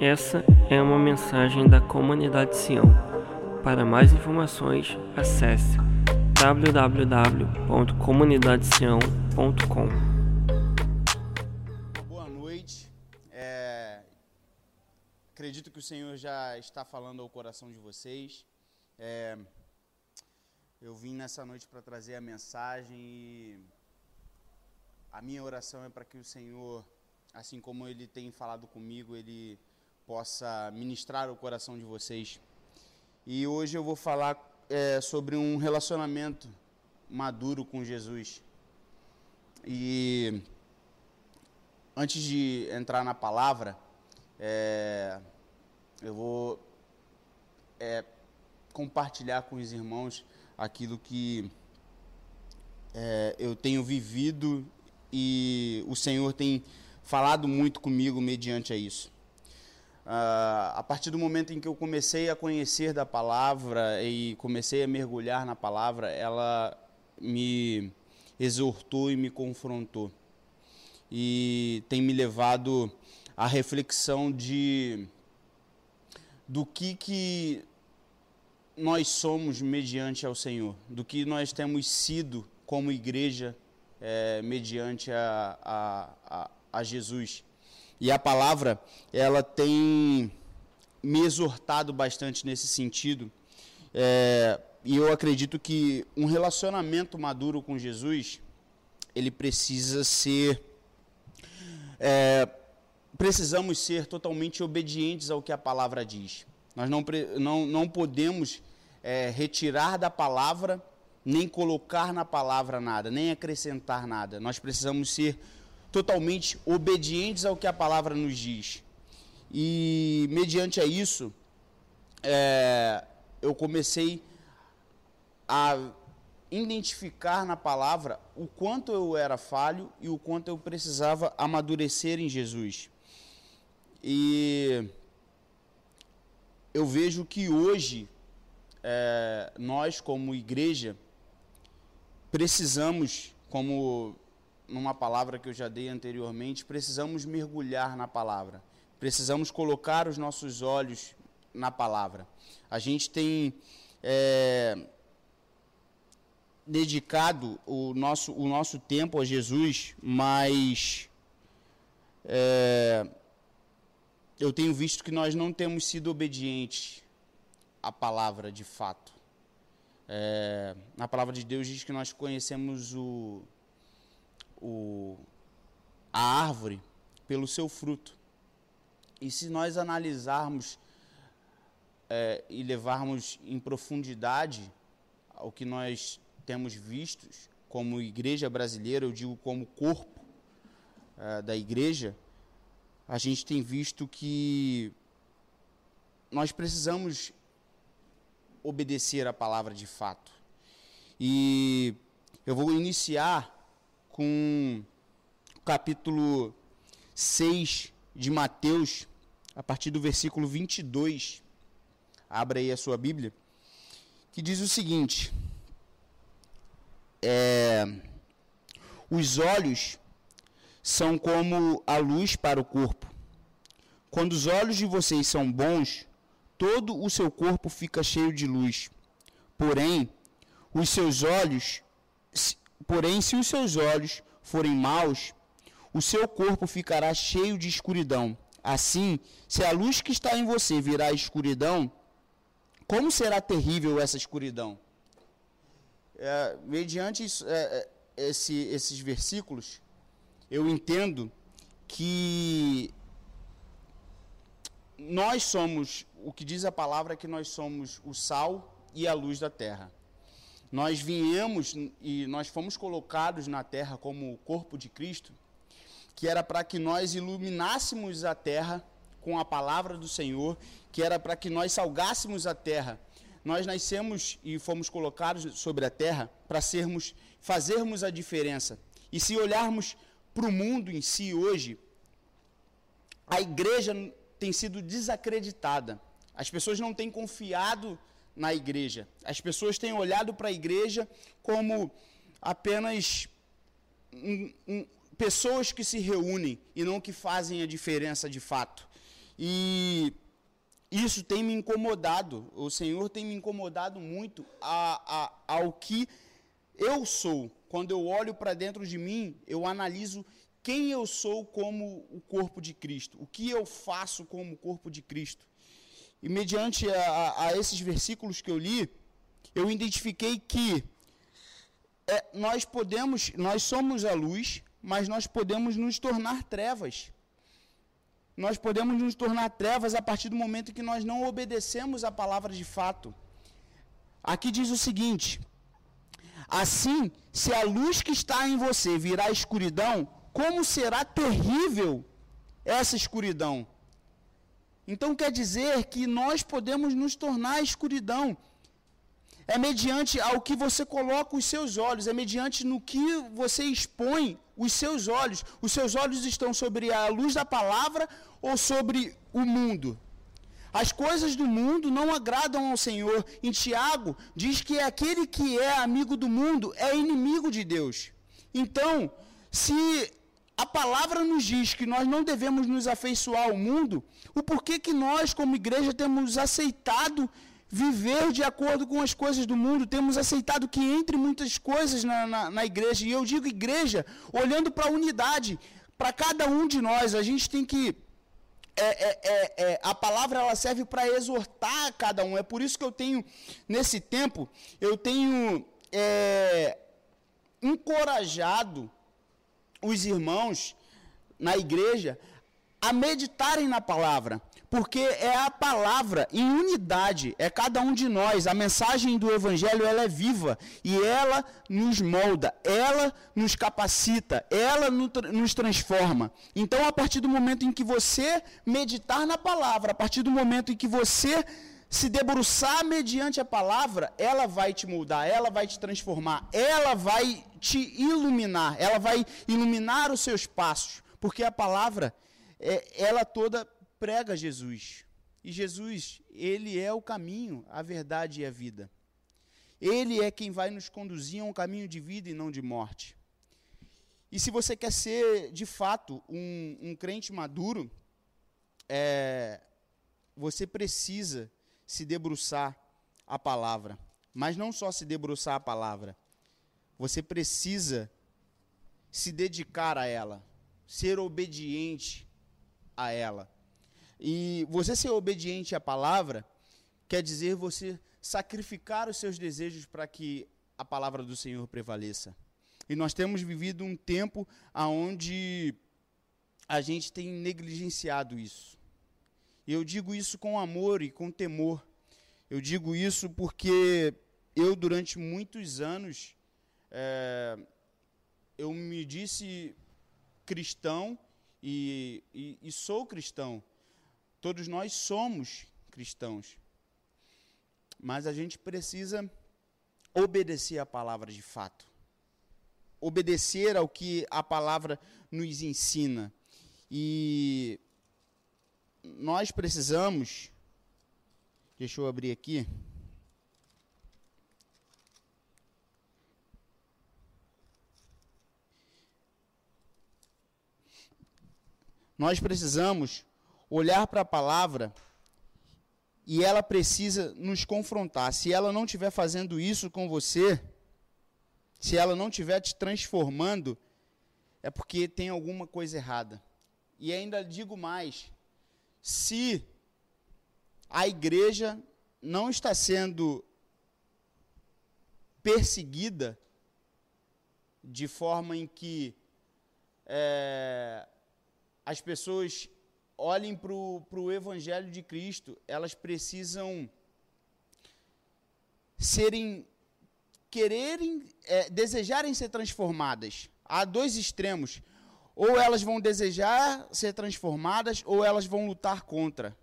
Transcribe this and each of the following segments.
Essa é uma mensagem da comunidade Sião. Para mais informações, acesse www.comunidadesião.com. Boa noite. É, Acredito que o Senhor já está falando ao coração de vocês. É, Eu vim nessa noite para trazer a mensagem e a minha oração é para que o Senhor, assim como Ele tem falado comigo, Ele possa ministrar o coração de vocês. E hoje eu vou falar é, sobre um relacionamento maduro com Jesus. E antes de entrar na palavra, é, eu vou é, compartilhar com os irmãos aquilo que é, eu tenho vivido e o Senhor tem falado muito comigo mediante a isso. Ah, a partir do momento em que eu comecei a conhecer da palavra e comecei a mergulhar na palavra, ela me exortou e me confrontou. E tem me levado à reflexão de do que que nós somos mediante ao Senhor, do que nós temos sido como igreja eh, mediante a, a, a, a Jesus. E a palavra, ela tem me exortado bastante nesse sentido. É, e eu acredito que um relacionamento maduro com Jesus, ele precisa ser. é, precisamos ser totalmente obedientes ao que a palavra diz. Nós não, não, não podemos é, retirar da palavra, nem colocar na palavra nada, nem acrescentar nada. Nós precisamos ser totalmente obedientes ao que a palavra nos diz. E, mediante a isso, é, eu comecei a identificar na palavra o quanto eu era falho e o quanto eu precisava amadurecer em Jesus. E eu vejo que hoje, é, nós, como igreja, precisamos, como numa palavra que eu já dei anteriormente, precisamos mergulhar na palavra. Precisamos colocar os nossos olhos na palavra. A gente tem é, dedicado o nosso, o nosso tempo a Jesus, mas é, eu tenho visto que nós não temos sido obedientes à palavra de fato. É, palavra de Deus diz que nós conhecemos o, o, a árvore pelo seu fruto. E se nós analisarmos é, e levarmos em profundidade o que nós temos visto como igreja brasileira, eu digo como corpo é, da igreja, a gente tem visto que nós precisamos obedecer a palavra de fato. E eu vou iniciar com o capítulo 6 de Mateus, a partir do versículo 22. Abra aí a sua Bíblia, que diz o seguinte: é, Os olhos são como a luz para o corpo. Quando os olhos de vocês são bons, todo o seu corpo fica cheio de luz. Porém, os seus olhos, porém, se os seus olhos forem maus, o seu corpo ficará cheio de escuridão. Assim, se a luz que está em você virar escuridão, como será terrível essa escuridão? É, mediante isso, é, é, esse, esses versículos, eu entendo que nós somos, o que diz a palavra é que nós somos o sal e a luz da terra. Nós viemos e nós fomos colocados na terra como o corpo de Cristo, que era para que nós iluminássemos a terra com a palavra do Senhor, que era para que nós salgássemos a terra. Nós nascemos e fomos colocados sobre a terra para sermos, fazermos a diferença. E se olharmos para o mundo em si hoje, a igreja tem sido desacreditada. As pessoas não têm confiado na igreja. As pessoas têm olhado para a igreja como apenas um- um- pessoas que se reúnem e não que fazem a diferença de fato. E isso tem me incomodado, o Senhor tem me incomodado muito a, a, ao que eu sou. Quando eu olho para dentro de mim, eu analiso quem eu sou como o corpo de Cristo, o que eu faço como o corpo de Cristo. E mediante a, a esses versículos que eu li, eu identifiquei que é, nós podemos, nós somos a luz, mas nós podemos nos tornar trevas. Nós podemos nos tornar trevas a partir do momento que nós não obedecemos a palavra de fato. Aqui diz o seguinte: Assim, se a luz que está em você virar escuridão, como será terrível essa escuridão? Então quer dizer que nós podemos nos tornar escuridão é mediante ao que você coloca os seus olhos, é mediante no que você expõe os seus olhos. Os seus olhos estão sobre a luz da palavra ou sobre o mundo. As coisas do mundo não agradam ao Senhor. Em Tiago diz que aquele que é amigo do mundo é inimigo de Deus. Então, se a palavra nos diz que nós não devemos nos afeiçoar ao mundo, o porquê que nós, como igreja, temos aceitado viver de acordo com as coisas do mundo, temos aceitado que entre muitas coisas na, na, na igreja, e eu digo igreja, olhando para a unidade, para cada um de nós, a gente tem que. É, é, é, é a palavra ela serve para exortar cada um. É por isso que eu tenho, nesse tempo, eu tenho é, encorajado os irmãos na igreja a meditarem na palavra porque é a palavra em unidade, é cada um de nós. A mensagem do evangelho ela é viva e ela nos molda, ela nos capacita, ela nos transforma. Então, a partir do momento em que você meditar na palavra, a partir do momento em que você se debruçar mediante a palavra, ela vai te moldar, ela vai te transformar, ela vai te iluminar, ela vai iluminar os seus passos, porque a palavra é, ela toda prega Jesus. E Jesus, ele é o caminho, a verdade e a vida. Ele é quem vai nos conduzir a um caminho de vida e não de morte. E se você quer ser, de fato, um, um crente maduro, é, você precisa se debruçar a palavra. Mas não só se debruçar a palavra. Você precisa se dedicar a ela, ser obediente a ela. E você ser obediente à palavra quer dizer você sacrificar os seus desejos para que a palavra do Senhor prevaleça. E nós temos vivido um tempo onde a gente tem negligenciado isso. E eu digo isso com amor e com temor. Eu digo isso porque eu, durante muitos anos, é, eu me disse cristão e, e, e sou cristão Todos nós somos cristãos. Mas a gente precisa obedecer a palavra de fato. Obedecer ao que a palavra nos ensina. E nós precisamos. Deixa eu abrir aqui. Nós precisamos olhar para a palavra e ela precisa nos confrontar. Se ela não estiver fazendo isso com você, se ela não estiver te transformando, é porque tem alguma coisa errada. E ainda digo mais: se a igreja não está sendo perseguida de forma em que é, as pessoas olhem para o Evangelho de Cristo, elas precisam serem, quererem, é, desejarem ser transformadas. Há dois extremos. Ou elas vão desejar ser transformadas, ou elas vão lutar contra.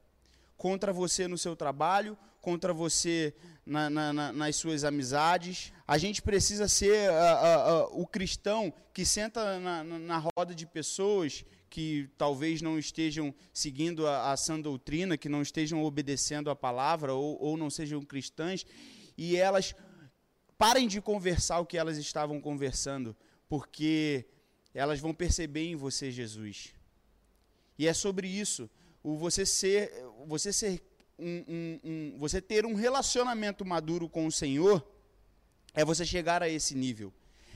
Contra você no seu trabalho, contra você na, na, na, nas suas amizades. A gente precisa ser uh, uh, uh, o cristão que senta na, na roda de pessoas que talvez não estejam seguindo a, a sã doutrina, que não estejam obedecendo a palavra ou, ou não sejam cristãs, e elas parem de conversar o que elas estavam conversando, porque elas vão perceber em você Jesus. E é sobre isso. o você ser, você ser um, um, um, você ter um relacionamento maduro com o Senhor é você chegar a esse nível.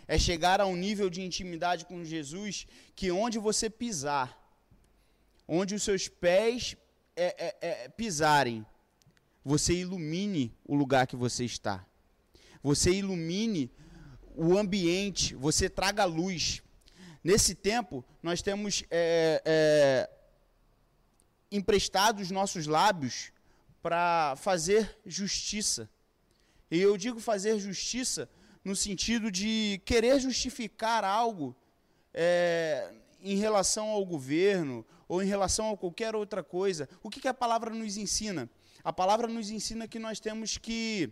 É chegar a um nível de intimidade com Jesus que onde você pisar, onde os seus pés é, é, é, pisarem, você ilumine o lugar que você está. Você ilumine o ambiente, você traga luz. Nesse tempo, nós temos é, é, emprestado os nossos lábios para fazer justiça. E eu digo fazer justiça no sentido de querer justificar algo é, em relação ao governo ou em relação a qualquer outra coisa. O que, que a palavra nos ensina? A palavra nos ensina que nós temos que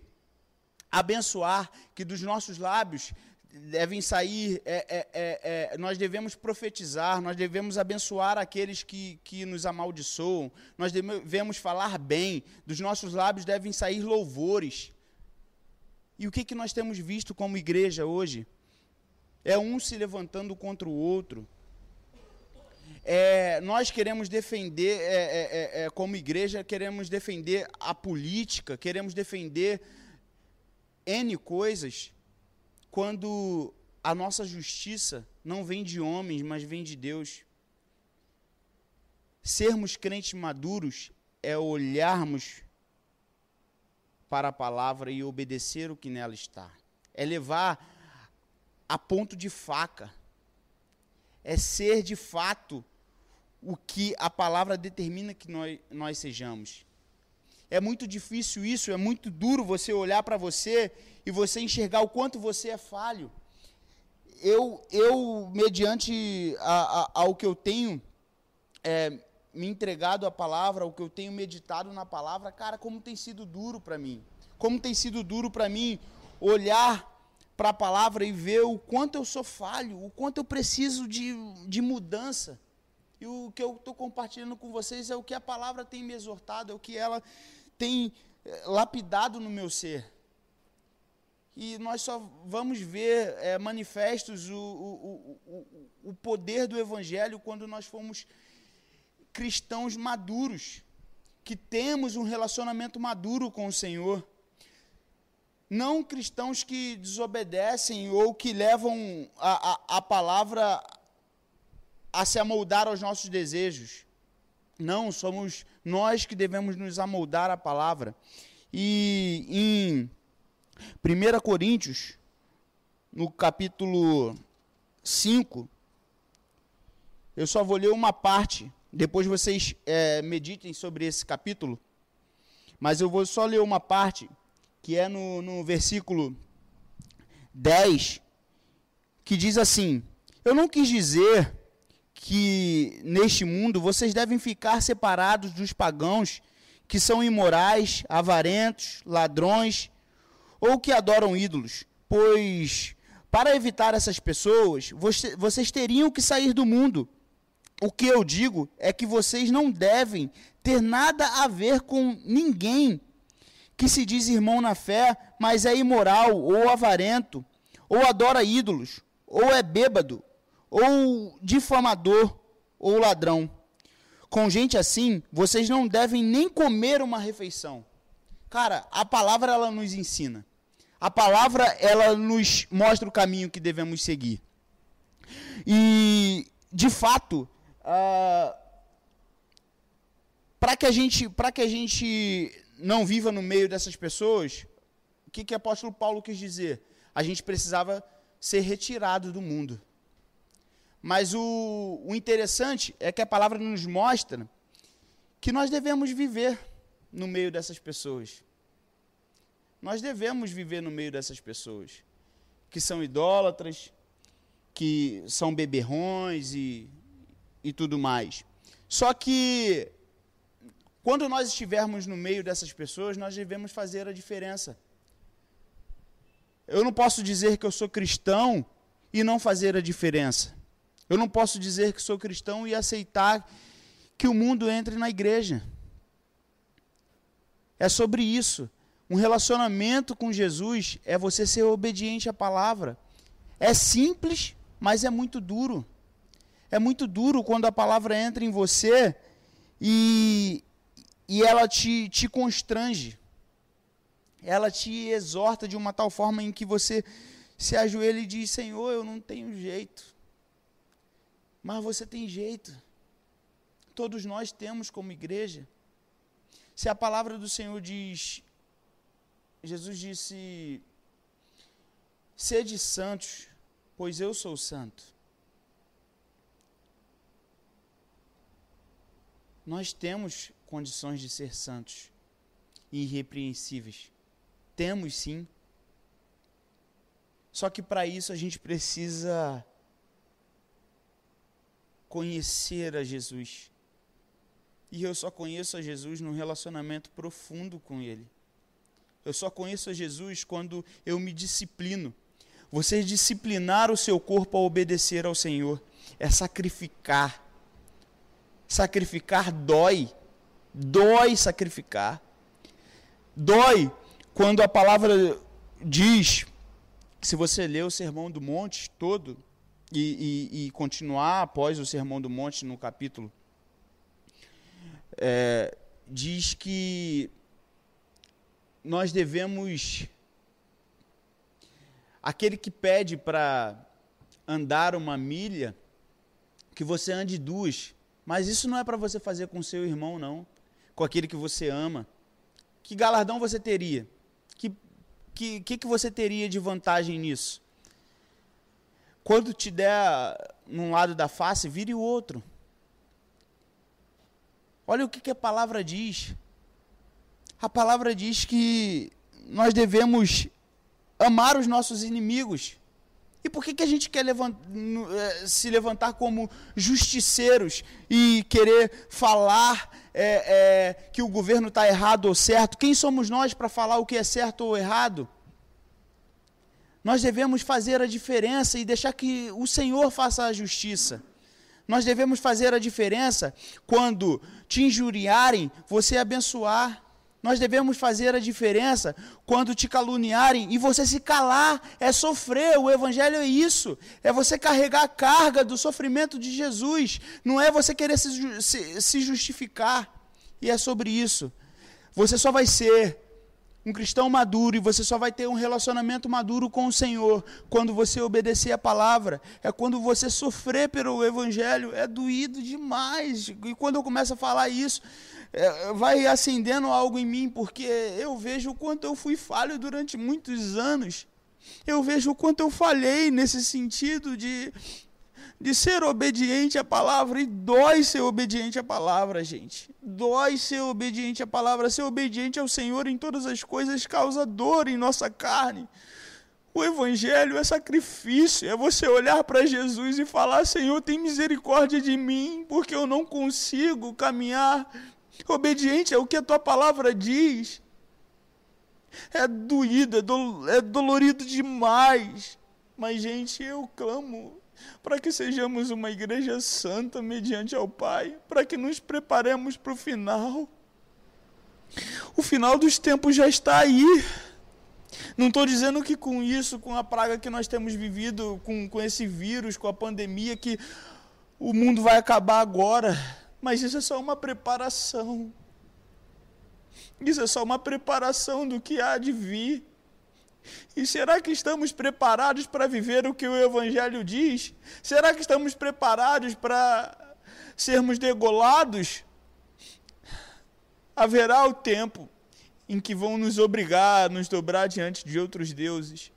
abençoar, que dos nossos lábios devem sair, é, é, é, é, nós devemos profetizar, nós devemos abençoar aqueles que, que nos amaldiçoam, nós devemos falar bem, dos nossos lábios devem sair louvores. E o que, que nós temos visto como igreja hoje? É um se levantando contra o outro. É, nós queremos defender, é, é, é como igreja, queremos defender a política, queremos defender N coisas quando a nossa justiça não vem de homens, mas vem de Deus. Sermos crentes maduros é olharmos para a palavra e obedecer o que nela está. É levar a ponto de faca. É ser de fato o que a palavra determina que nós, nós sejamos. É muito difícil isso, é muito duro você olhar para você e você enxergar o quanto você é falho. Eu, eu mediante a, a, ao que eu tenho é, me entregado à palavra, ao que eu tenho meditado na palavra, cara, como tem sido duro para mim. Como tem sido duro para mim olhar para a palavra e ver o quanto eu sou falho, o quanto eu preciso de, de mudança. E o que eu estou compartilhando com vocês é o que a palavra tem me exortado, é o que ela tem eh, lapidado no meu ser e nós só vamos ver é, manifestos o, o, o, o poder do Evangelho quando nós formos cristãos maduros, que temos um relacionamento maduro com o Senhor. Não cristãos que desobedecem ou que levam a, a, a palavra a se amoldar aos nossos desejos. Não, somos nós que devemos nos amoldar à palavra. E em 1 Coríntios, no capítulo 5, eu só vou ler uma parte, depois vocês é, meditem sobre esse capítulo, mas eu vou só ler uma parte, que é no, no versículo 10, que diz assim: Eu não quis dizer que neste mundo vocês devem ficar separados dos pagãos que são imorais, avarentos, ladrões, ou que adoram ídolos, pois para evitar essas pessoas, vocês teriam que sair do mundo. O que eu digo é que vocês não devem ter nada a ver com ninguém que se diz irmão na fé, mas é imoral, ou avarento, ou adora ídolos, ou é bêbado, ou difamador, ou ladrão. Com gente assim, vocês não devem nem comer uma refeição. Cara, a palavra ela nos ensina. A palavra ela nos mostra o caminho que devemos seguir. E, de fato, uh, para que a gente, para que a gente não viva no meio dessas pessoas, o que que o apóstolo Paulo quis dizer? A gente precisava ser retirado do mundo. Mas o, o interessante é que a palavra nos mostra que nós devemos viver no meio dessas pessoas. Nós devemos viver no meio dessas pessoas que são idólatras, que são beberrões e, e tudo mais. Só que, quando nós estivermos no meio dessas pessoas, nós devemos fazer a diferença. Eu não posso dizer que eu sou cristão e não fazer a diferença. Eu não posso dizer que sou cristão e aceitar que o mundo entre na igreja. É sobre isso. Um relacionamento com Jesus é você ser obediente à palavra. É simples, mas é muito duro. É muito duro quando a palavra entra em você e, e ela te, te constrange. Ela te exorta de uma tal forma em que você se ajoelha e diz: Senhor, eu não tenho jeito. Mas você tem jeito. Todos nós temos como igreja. Se a palavra do Senhor diz, Jesus disse: Sede santos, pois eu sou santo. Nós temos condições de ser santos e irrepreensíveis. Temos sim. Só que para isso a gente precisa conhecer a Jesus. E eu só conheço a Jesus num relacionamento profundo com Ele. Eu só conheço a Jesus quando eu me disciplino. Você disciplinar o seu corpo a obedecer ao Senhor é sacrificar. Sacrificar dói. Dói sacrificar. Dói quando a palavra diz, se você ler o Sermão do Monte todo e, e, e continuar após o Sermão do Monte no capítulo, é, diz que nós devemos. Aquele que pede para andar uma milha, que você ande duas. Mas isso não é para você fazer com seu irmão, não. Com aquele que você ama. Que galardão você teria? Que que, que, que você teria de vantagem nisso? Quando te der num lado da face, vire o outro. Olha o que, que a palavra diz. A palavra diz que nós devemos amar os nossos inimigos. E por que, que a gente quer eh, se levantar como justiceiros e querer falar é, é, que o governo está errado ou certo? Quem somos nós para falar o que é certo ou errado? Nós devemos fazer a diferença e deixar que o Senhor faça a justiça. Nós devemos fazer a diferença quando te injuriarem, você abençoar. Nós devemos fazer a diferença quando te caluniarem e você se calar, é sofrer. O Evangelho é isso, é você carregar a carga do sofrimento de Jesus, não é você querer se, se, se justificar. E é sobre isso. Você só vai ser um cristão maduro e você só vai ter um relacionamento maduro com o Senhor quando você obedecer a palavra. É quando você sofrer pelo Evangelho. É doído demais. E quando eu começo a falar isso, é, vai acendendo algo em mim, porque eu vejo o quanto eu fui falho durante muitos anos. Eu vejo o quanto eu falhei nesse sentido de de ser obediente à palavra. E dói ser obediente à palavra, gente. Dói ser obediente à palavra. Ser obediente ao Senhor em todas as coisas causa dor em nossa carne. O Evangelho é sacrifício, é você olhar para Jesus e falar: Senhor, tem misericórdia de mim, porque eu não consigo caminhar obediente ao que a tua palavra diz. É doído, é, é dolorido demais. Mas, gente, eu clamo para que sejamos uma igreja santa mediante ao Pai, para que nos preparemos para o final. O final dos tempos já está aí. Não estou dizendo que com isso, com a praga que nós temos vivido, com, com esse vírus, com a pandemia, que o mundo vai acabar agora. Mas isso é só uma preparação. Isso é só uma preparação do que há de vir. E será que estamos preparados para viver o que o Evangelho diz? Será que estamos preparados para sermos degolados? Haverá o tempo em que vão nos obrigar a nos dobrar diante de outros deuses.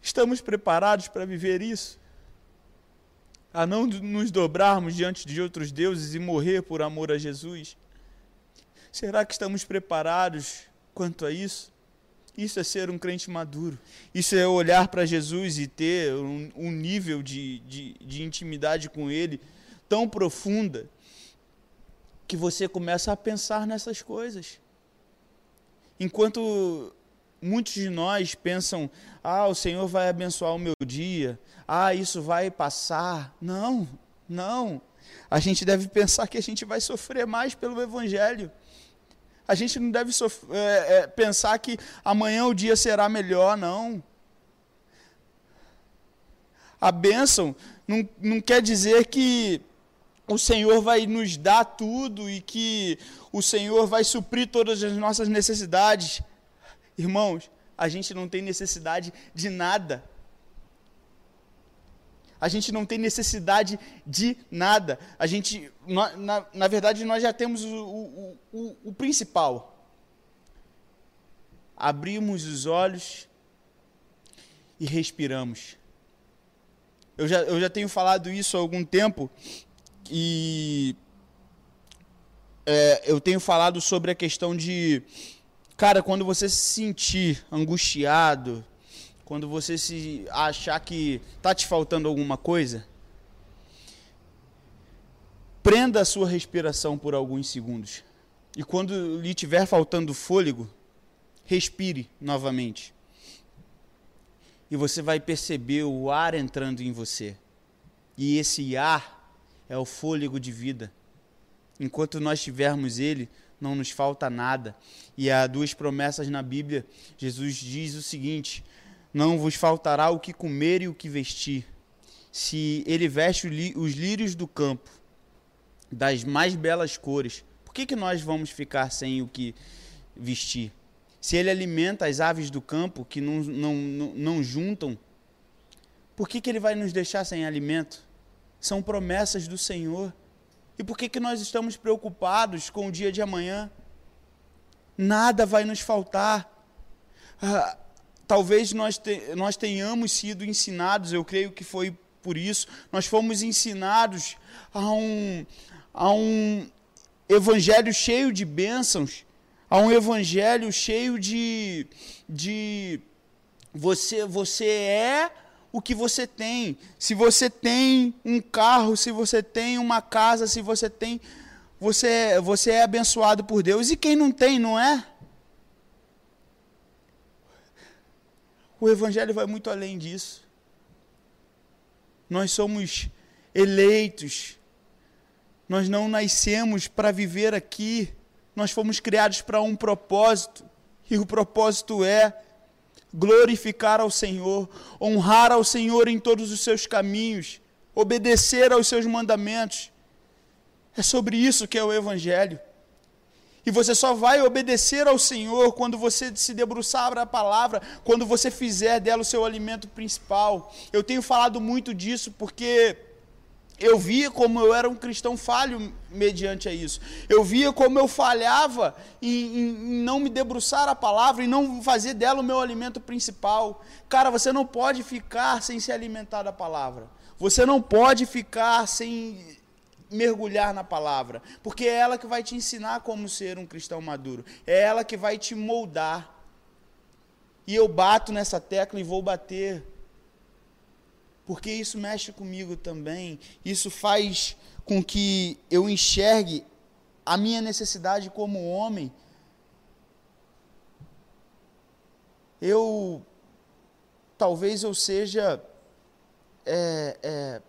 Estamos preparados para viver isso? A não nos dobrarmos diante de outros deuses e morrer por amor a Jesus? Será que estamos preparados quanto a isso. Isso é ser um crente maduro. Isso é olhar para Jesus e ter um, um nível de, de, de intimidade com Ele tão profunda que você começa a pensar nessas coisas. Enquanto muitos de nós pensam, ah, o Senhor vai abençoar o meu dia, ah, isso vai passar. Não, não. A gente deve pensar que a gente vai sofrer mais pelo Evangelho. A gente não deve é, é, pensar que amanhã o dia será melhor, não. A bênção não, não quer dizer que o Senhor vai nos dar tudo e que o Senhor vai suprir todas as nossas necessidades. Irmãos, a gente não tem necessidade de nada. A gente não tem necessidade de nada. A gente, na, na verdade, nós já temos o, o, o, o principal. Abrimos os olhos e respiramos. Eu já, eu já tenho falado isso há algum tempo e é, eu tenho falado sobre a questão de, cara, quando você se sentir angustiado, quando você se achar que tá te faltando alguma coisa, prenda a sua respiração por alguns segundos. E quando lhe tiver faltando fôlego, respire novamente. E você vai perceber o ar entrando em você. E esse ar é o fôlego de vida. Enquanto nós tivermos ele, não nos falta nada. E há duas promessas na Bíblia. Jesus diz o seguinte: não vos faltará o que comer e o que vestir. Se ele veste os lírios do campo, das mais belas cores, por que, que nós vamos ficar sem o que vestir? Se ele alimenta as aves do campo, que não, não, não, não juntam, por que, que ele vai nos deixar sem alimento? São promessas do Senhor. E por que, que nós estamos preocupados com o dia de amanhã? Nada vai nos faltar. Ah, talvez nós, te, nós tenhamos sido ensinados, eu creio que foi por isso, nós fomos ensinados a um, a um evangelho cheio de bênçãos, a um evangelho cheio de, de você, você é o que você tem. Se você tem um carro, se você tem uma casa, se você tem. Você, você é abençoado por Deus. E quem não tem, não é? O Evangelho vai muito além disso. Nós somos eleitos. Nós não nascemos para viver aqui. Nós fomos criados para um propósito. E o propósito é glorificar ao Senhor, honrar ao Senhor em todos os seus caminhos, obedecer aos seus mandamentos. É sobre isso que é o Evangelho. E você só vai obedecer ao Senhor quando você se debruçar sobre a palavra, quando você fizer dela o seu alimento principal. Eu tenho falado muito disso porque eu via como eu era um cristão falho mediante a isso. Eu via como eu falhava em, em, não me debruçar a palavra e não fazer dela o meu alimento principal. Cara, você não pode ficar sem se alimentar da palavra. Você não pode ficar sem mergulhar na palavra, porque é ela que vai te ensinar como ser um cristão maduro, é ela que vai te moldar. E eu bato nessa tecla e vou bater, porque isso mexe comigo também, isso faz com que eu enxergue a minha necessidade como homem. Eu, talvez eu seja, é, é,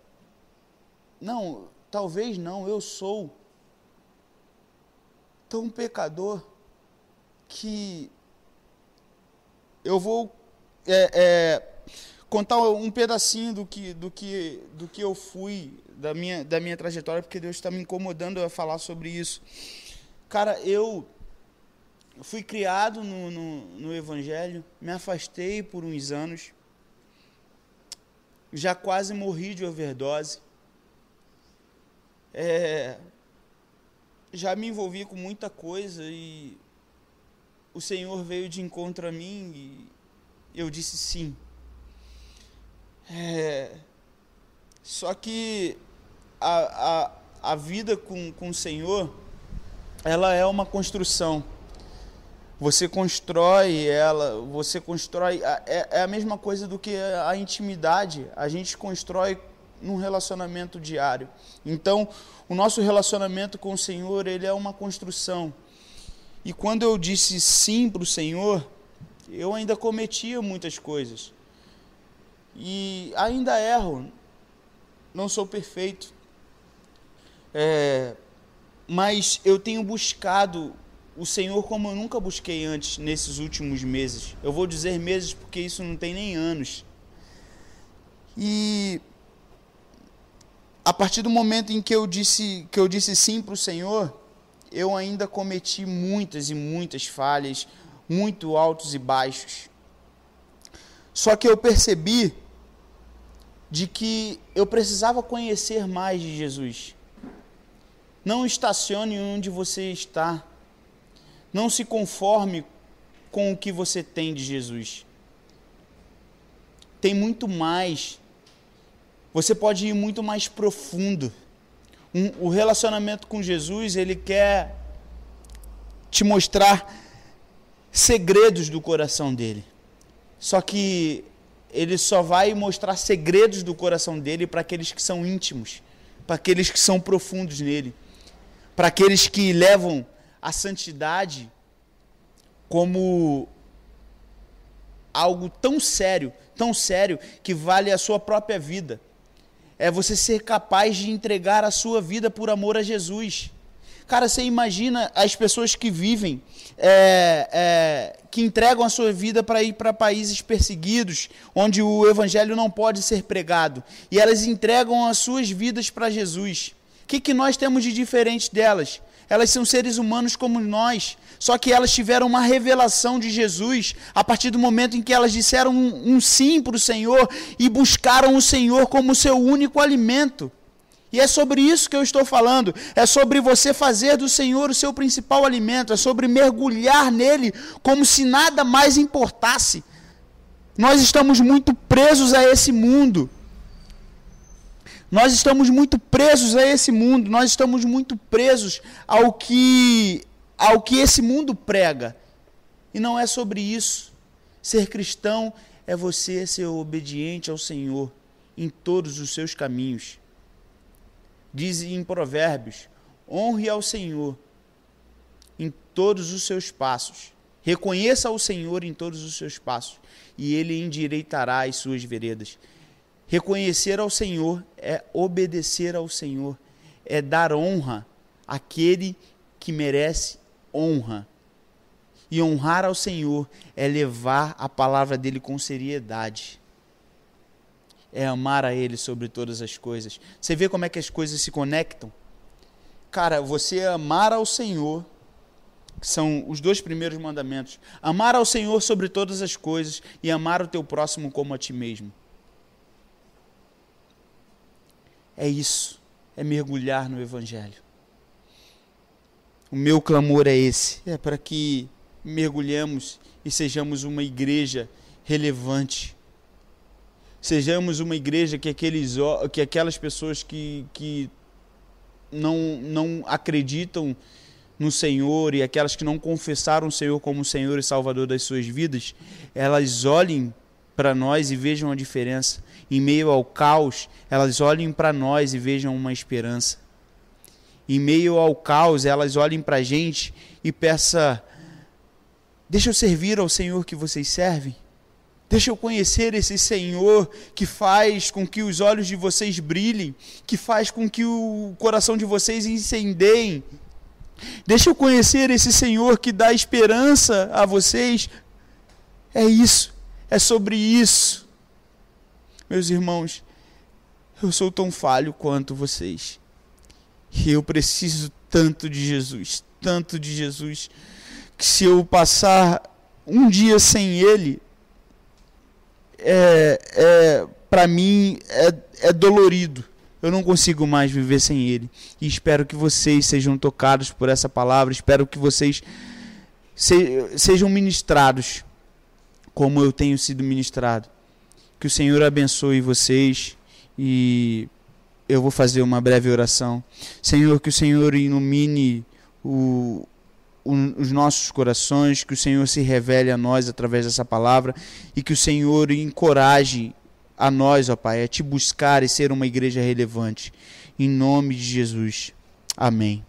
não, Talvez não, eu sou tão pecador que eu vou é, é, contar um pedacinho do que, do, que, do que eu fui, da minha, da minha trajetória, porque Deus está me incomodando a falar sobre isso. Cara, eu fui criado no, no, no Evangelho, me afastei por uns anos, já quase morri de overdose. É, já me envolvi com muita coisa e o Senhor veio de encontro a mim e eu disse sim. É, só que a, a, a vida com, com o Senhor, ela é uma construção. Você constrói ela, você constrói. É, é a mesma coisa do que a intimidade. A gente constrói num relacionamento diário. Então, o nosso relacionamento com o Senhor, ele é uma construção. E quando eu disse sim para o Senhor, eu ainda cometia muitas coisas. E ainda erro, não sou perfeito. É, mas eu tenho buscado o Senhor como eu nunca busquei antes nesses últimos meses. Eu vou dizer meses porque isso não tem nem anos. E a partir do momento em que eu disse que eu disse sim para o Senhor, eu ainda cometi muitas e muitas falhas, muito altos e baixos. Só que eu percebi de que eu precisava conhecer mais de Jesus. Não estacione onde você está. Não se conforme com o que você tem de Jesus. Tem muito mais. Você pode ir muito mais profundo. Um, o relacionamento com Jesus, ele quer te mostrar segredos do coração dele. Só que ele só vai mostrar segredos do coração dele para aqueles que são íntimos, para aqueles que são profundos nele, para aqueles que levam a santidade como algo tão sério, tão sério que vale a sua própria vida. É você ser capaz de entregar a sua vida por amor a Jesus. Cara, você imagina as pessoas que vivem, é, é, que entregam a sua vida para ir para países perseguidos, onde o evangelho não pode ser pregado, e elas entregam as suas vidas para Jesus. O que, que nós temos de diferente delas? Elas são seres humanos como nós, só que elas tiveram uma revelação de Jesus a partir do momento em que elas disseram um, um sim para o Senhor e buscaram o Senhor como seu único alimento. E é sobre isso que eu estou falando. É sobre você fazer do Senhor o seu principal alimento. É sobre mergulhar nele como se nada mais importasse. Nós estamos muito presos a esse mundo. Nós estamos muito presos a esse mundo. Nós estamos muito presos ao que ao que esse mundo prega. E não é sobre isso. Ser cristão é você ser obediente ao Senhor em todos os seus caminhos. Diz em Provérbios: honre ao Senhor em todos os seus passos. Reconheça ao Senhor em todos os seus passos, e ele endireitará as suas veredas. Reconhecer ao Senhor é obedecer ao Senhor, é dar honra àquele que merece honra. E honrar ao Senhor é levar a palavra dele com seriedade é amar a Ele sobre todas as coisas. Você vê como é que as coisas se conectam? Cara, você amar ao Senhor, que são os dois primeiros mandamentos. Amar ao Senhor sobre todas as coisas e amar o teu próximo como a ti mesmo. É isso, é mergulhar no Evangelho. O meu clamor é esse, é para que mergulhemos e sejamos uma igreja relevante sejamos uma igreja que, aqueles, que aquelas pessoas que, que não, não acreditam no Senhor e aquelas que não confessaram o Senhor como Senhor e Salvador das suas vidas, elas olhem para nós e vejam a diferença. Em meio ao caos, elas olhem para nós e vejam uma esperança. Em meio ao caos, elas olhem para a gente e peçam: Deixa eu servir ao Senhor que vocês servem. Deixa eu conhecer esse Senhor que faz com que os olhos de vocês brilhem, que faz com que o coração de vocês incendeiem. Deixa eu conhecer esse Senhor que dá esperança a vocês. É isso, é sobre isso. Meus irmãos, eu sou tão falho quanto vocês. E eu preciso tanto de Jesus, tanto de Jesus, que se eu passar um dia sem Ele, é, é para mim é, é dolorido. Eu não consigo mais viver sem ele. E espero que vocês sejam tocados por essa palavra. Espero que vocês se, sejam ministrados como eu tenho sido ministrado. Que o Senhor abençoe vocês e eu vou fazer uma breve oração. Senhor, que o Senhor ilumine o, os nossos corações, que o Senhor se revele a nós através dessa palavra e que o Senhor encoraje a nós, ó Pai, a te buscar e ser uma igreja relevante. Em nome de Jesus. Amém.